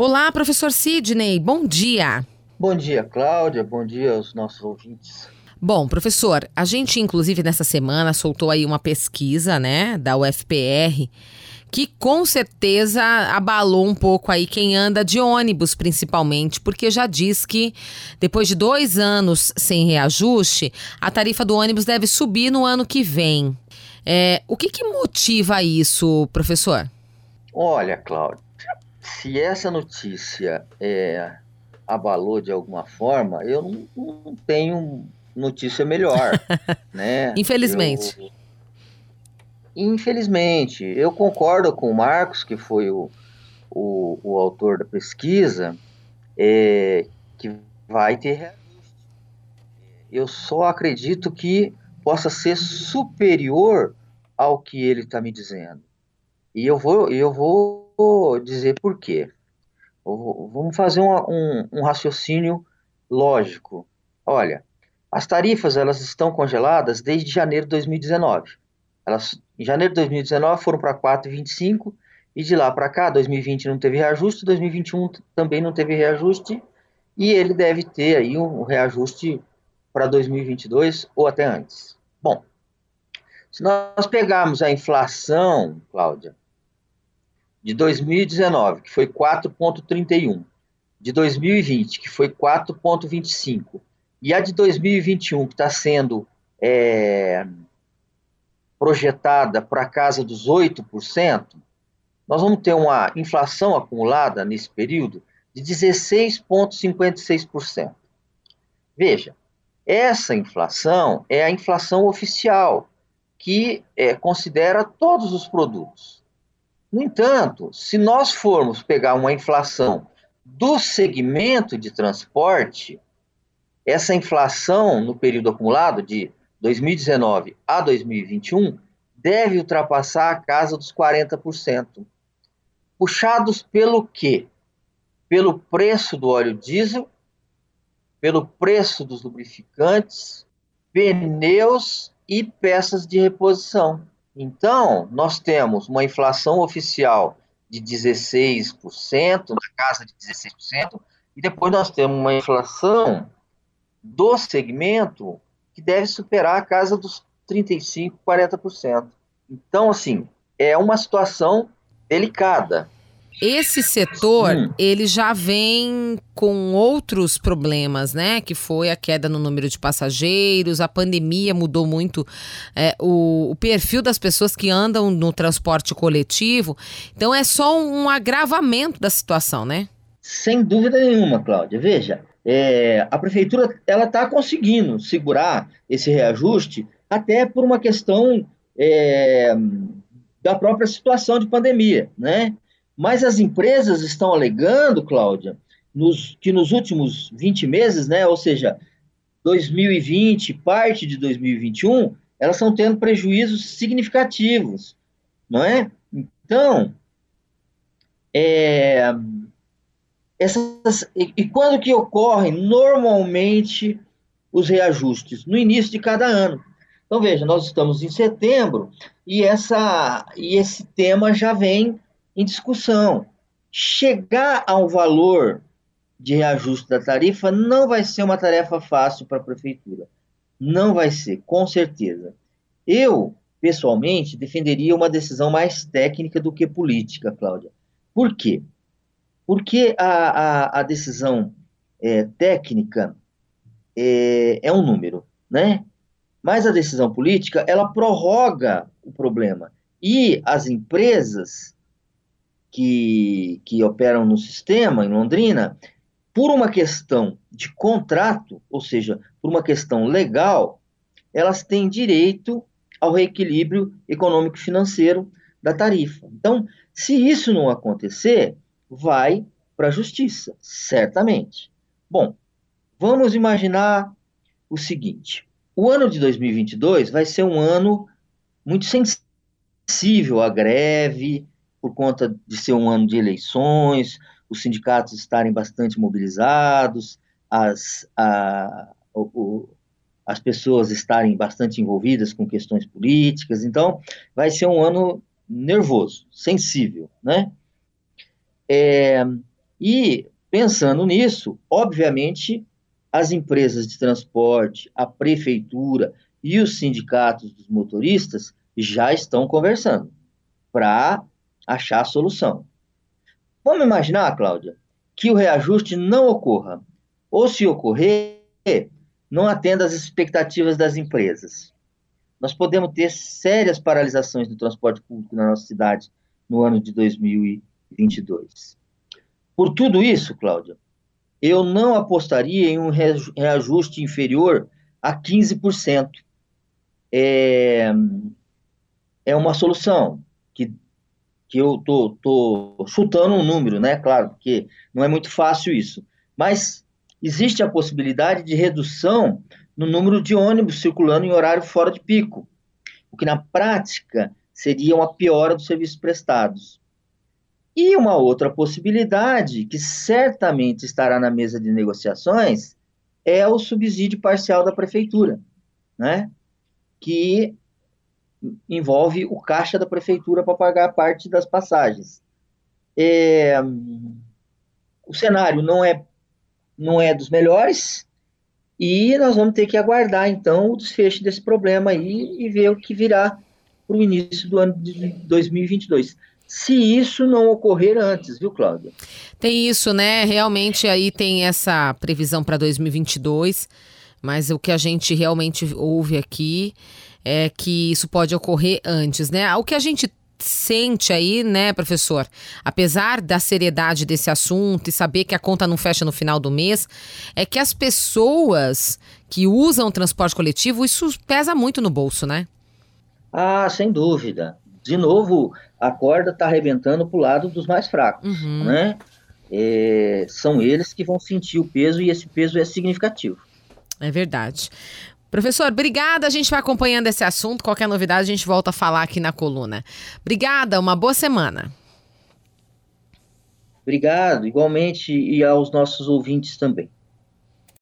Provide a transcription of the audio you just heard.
Olá, professor Sidney, bom dia. Bom dia, Cláudia, bom dia aos nossos ouvintes. Bom, professor, a gente inclusive nessa semana soltou aí uma pesquisa, né, da UFPR, que com certeza abalou um pouco aí quem anda de ônibus, principalmente, porque já diz que depois de dois anos sem reajuste, a tarifa do ônibus deve subir no ano que vem. É, o que, que motiva isso, professor? Olha, Cláudia, se essa notícia é, abalou de alguma forma, eu não, não tenho notícia melhor, né? Infelizmente. Eu, infelizmente, eu concordo com o Marcos, que foi o, o, o autor da pesquisa, é, que vai ter reajuste. Eu só acredito que possa ser superior ao que ele está me dizendo. E eu vou, eu vou dizer por quê. Vamos fazer um, um, um raciocínio lógico. Olha, as tarifas elas estão congeladas desde janeiro de 2019. Elas, em janeiro de 2019 foram para 4,25 e de lá para cá, 2020 não teve reajuste, 2021 também não teve reajuste e ele deve ter aí um reajuste para 2022 ou até antes. Bom, se nós pegarmos a inflação, Cláudia, de 2019, que foi 4,31, de 2020, que foi 4,25, e a de 2021, que está sendo é, projetada para casa dos 8%, nós vamos ter uma inflação acumulada nesse período de 16,56%. Veja, essa inflação é a inflação oficial, que é, considera todos os produtos. No entanto, se nós formos pegar uma inflação do segmento de transporte, essa inflação no período acumulado de 2019 a 2021 deve ultrapassar a casa dos 40%. Puxados pelo quê? Pelo preço do óleo diesel, pelo preço dos lubrificantes, pneus e peças de reposição. Então, nós temos uma inflação oficial de 16%, na casa de 16%, e depois nós temos uma inflação do segmento que deve superar a casa dos 35%, 40%. Então, assim, é uma situação delicada. Esse setor, hum. ele já vem com outros problemas, né? Que foi a queda no número de passageiros, a pandemia mudou muito é, o, o, perfil das pessoas que andam no transporte coletivo. Então é só um agravamento da situação, né? Sem dúvida nenhuma, Cláudia. Veja, é, a prefeitura ela está conseguindo segurar esse reajuste até por uma questão é, da própria situação de pandemia, né? Mas as empresas estão alegando, Cláudia, nos, que nos últimos 20 meses, né, ou seja, 2020, parte de 2021, elas estão tendo prejuízos significativos, não é? Então, é, essas, e, e quando que ocorrem normalmente os reajustes? No início de cada ano. Então, veja, nós estamos em setembro e, essa, e esse tema já vem em discussão. Chegar ao valor de reajuste da tarifa não vai ser uma tarefa fácil para a prefeitura. Não vai ser, com certeza. Eu, pessoalmente, defenderia uma decisão mais técnica do que política, Cláudia. Por quê? Porque a, a, a decisão é, técnica é, é um número, né? Mas a decisão política, ela prorroga o problema. E as empresas que, que operam no sistema, em Londrina, por uma questão de contrato, ou seja, por uma questão legal, elas têm direito ao reequilíbrio econômico-financeiro da tarifa. Então, se isso não acontecer, vai para a justiça, certamente. Bom, vamos imaginar o seguinte: o ano de 2022 vai ser um ano muito sensível à greve, por conta de ser um ano de eleições, os sindicatos estarem bastante mobilizados, as, a, o, as pessoas estarem bastante envolvidas com questões políticas. Então, vai ser um ano nervoso, sensível, né? É, E, pensando nisso, obviamente, as empresas de transporte, a prefeitura e os sindicatos dos motoristas já estão conversando para achar a solução. Vamos imaginar, Cláudia, que o reajuste não ocorra, ou se ocorrer, não atenda às expectativas das empresas. Nós podemos ter sérias paralisações do transporte público na nossa cidade no ano de 2022. Por tudo isso, Cláudia, eu não apostaria em um reajuste inferior a 15%. É, é uma solução que, que eu tô, tô chutando um número, né? Claro, porque não é muito fácil isso. Mas existe a possibilidade de redução no número de ônibus circulando em horário fora de pico, o que na prática seria uma piora dos serviços prestados. E uma outra possibilidade, que certamente estará na mesa de negociações, é o subsídio parcial da prefeitura, né? que envolve o caixa da prefeitura para pagar parte das passagens. É, o cenário não é, não é dos melhores, e nós vamos ter que aguardar, então, o desfecho desse problema aí e ver o que virá para o início do ano de 2022 se isso não ocorrer antes, viu, Cláudia? Tem isso, né? Realmente aí tem essa previsão para 2022, mas o que a gente realmente ouve aqui é que isso pode ocorrer antes, né? O que a gente sente aí, né, professor? Apesar da seriedade desse assunto e saber que a conta não fecha no final do mês, é que as pessoas que usam o transporte coletivo, isso pesa muito no bolso, né? Ah, sem dúvida de novo, a corda está arrebentando para o lado dos mais fracos, uhum. né? É, são eles que vão sentir o peso e esse peso é significativo. É verdade. Professor, obrigada. A gente vai acompanhando esse assunto. Qualquer novidade, a gente volta a falar aqui na coluna. Obrigada, uma boa semana. Obrigado, igualmente, e aos nossos ouvintes também.